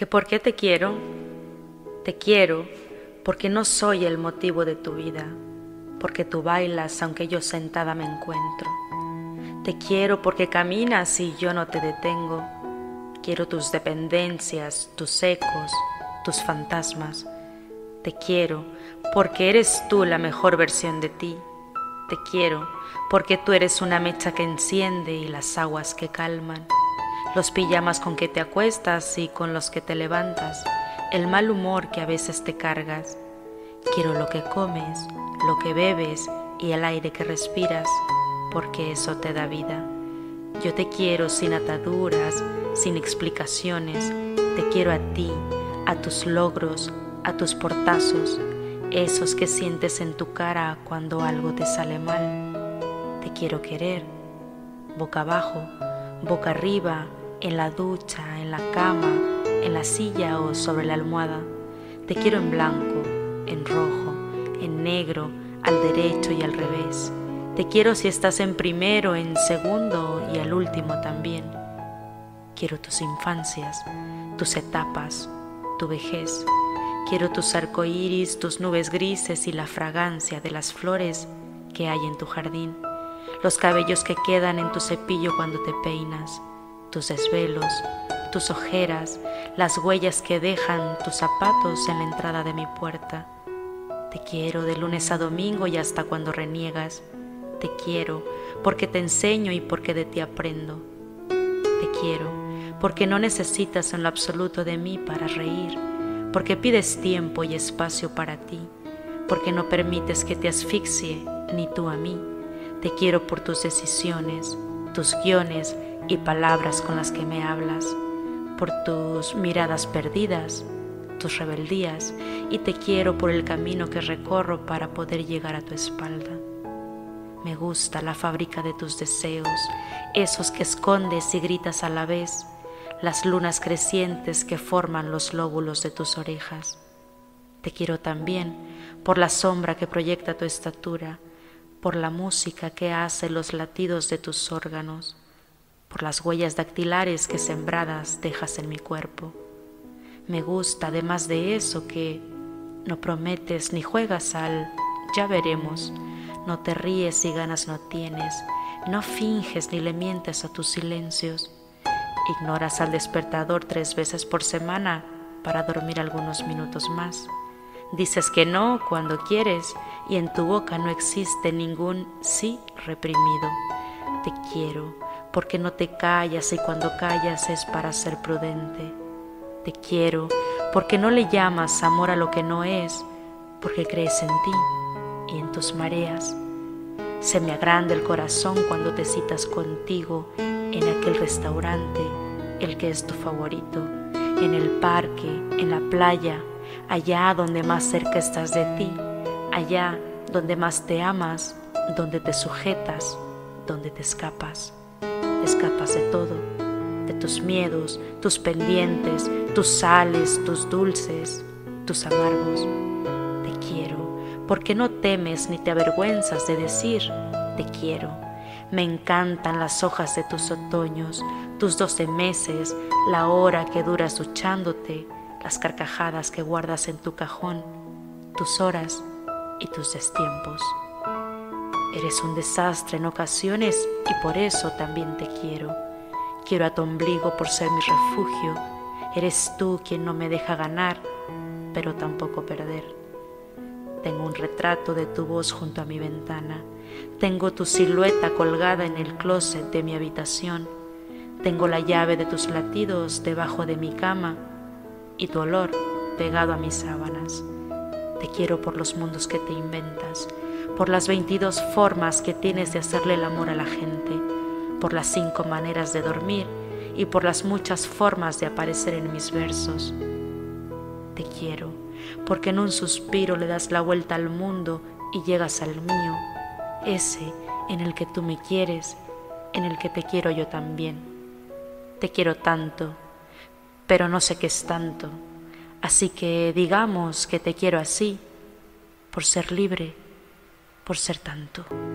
¿Que por qué te quiero? Te quiero porque no soy el motivo de tu vida, porque tú bailas aunque yo sentada me encuentro. Te quiero porque caminas y yo no te detengo. Quiero tus dependencias, tus ecos, tus fantasmas. Te quiero porque eres tú la mejor versión de ti. Te quiero porque tú eres una mecha que enciende y las aguas que calman los pijamas con que te acuestas y con los que te levantas, el mal humor que a veces te cargas. Quiero lo que comes, lo que bebes y el aire que respiras, porque eso te da vida. Yo te quiero sin ataduras, sin explicaciones, te quiero a ti, a tus logros, a tus portazos, esos que sientes en tu cara cuando algo te sale mal. Te quiero querer, boca abajo, boca arriba, en la ducha, en la cama, en la silla o sobre la almohada. Te quiero en blanco, en rojo, en negro, al derecho y al revés. Te quiero si estás en primero, en segundo y al último también. Quiero tus infancias, tus etapas, tu vejez. Quiero tus arcoíris, tus nubes grises y la fragancia de las flores que hay en tu jardín. Los cabellos que quedan en tu cepillo cuando te peinas tus desvelos, tus ojeras, las huellas que dejan tus zapatos en la entrada de mi puerta. Te quiero de lunes a domingo y hasta cuando reniegas. Te quiero porque te enseño y porque de ti aprendo. Te quiero porque no necesitas en lo absoluto de mí para reír, porque pides tiempo y espacio para ti, porque no permites que te asfixie ni tú a mí. Te quiero por tus decisiones, tus guiones, y palabras con las que me hablas, por tus miradas perdidas, tus rebeldías, y te quiero por el camino que recorro para poder llegar a tu espalda. Me gusta la fábrica de tus deseos, esos que escondes y gritas a la vez, las lunas crecientes que forman los lóbulos de tus orejas. Te quiero también por la sombra que proyecta tu estatura, por la música que hace los latidos de tus órganos, por las huellas dactilares que sembradas dejas en mi cuerpo. Me gusta, además de eso, que no prometes ni juegas al ya veremos, no te ríes y ganas no tienes, no finges ni le mientes a tus silencios, ignoras al despertador tres veces por semana para dormir algunos minutos más. Dices que no cuando quieres y en tu boca no existe ningún sí reprimido. Te quiero porque no te callas y cuando callas es para ser prudente. Te quiero porque no le llamas amor a lo que no es, porque crees en ti y en tus mareas. Se me agranda el corazón cuando te citas contigo en aquel restaurante, el que es tu favorito, en el parque, en la playa, allá donde más cerca estás de ti, allá donde más te amas, donde te sujetas, donde te escapas escapas de todo, de tus miedos, tus pendientes, tus sales, tus dulces, tus amargos. Te quiero, porque no temes ni te avergüenzas de decir, te quiero. Me encantan las hojas de tus otoños, tus doce meses, la hora que duras duchándote, las carcajadas que guardas en tu cajón, tus horas y tus destiempos. Eres un desastre en ocasiones y por eso también te quiero. Quiero a tu ombligo por ser mi refugio. Eres tú quien no me deja ganar, pero tampoco perder. Tengo un retrato de tu voz junto a mi ventana. Tengo tu silueta colgada en el closet de mi habitación. Tengo la llave de tus latidos debajo de mi cama y tu olor pegado a mis sábanas. Te quiero por los mundos que te inventas por las 22 formas que tienes de hacerle el amor a la gente, por las cinco maneras de dormir y por las muchas formas de aparecer en mis versos. Te quiero, porque en un suspiro le das la vuelta al mundo y llegas al mío, ese en el que tú me quieres, en el que te quiero yo también. Te quiero tanto, pero no sé qué es tanto, así que digamos que te quiero así, por ser libre por ser tanto.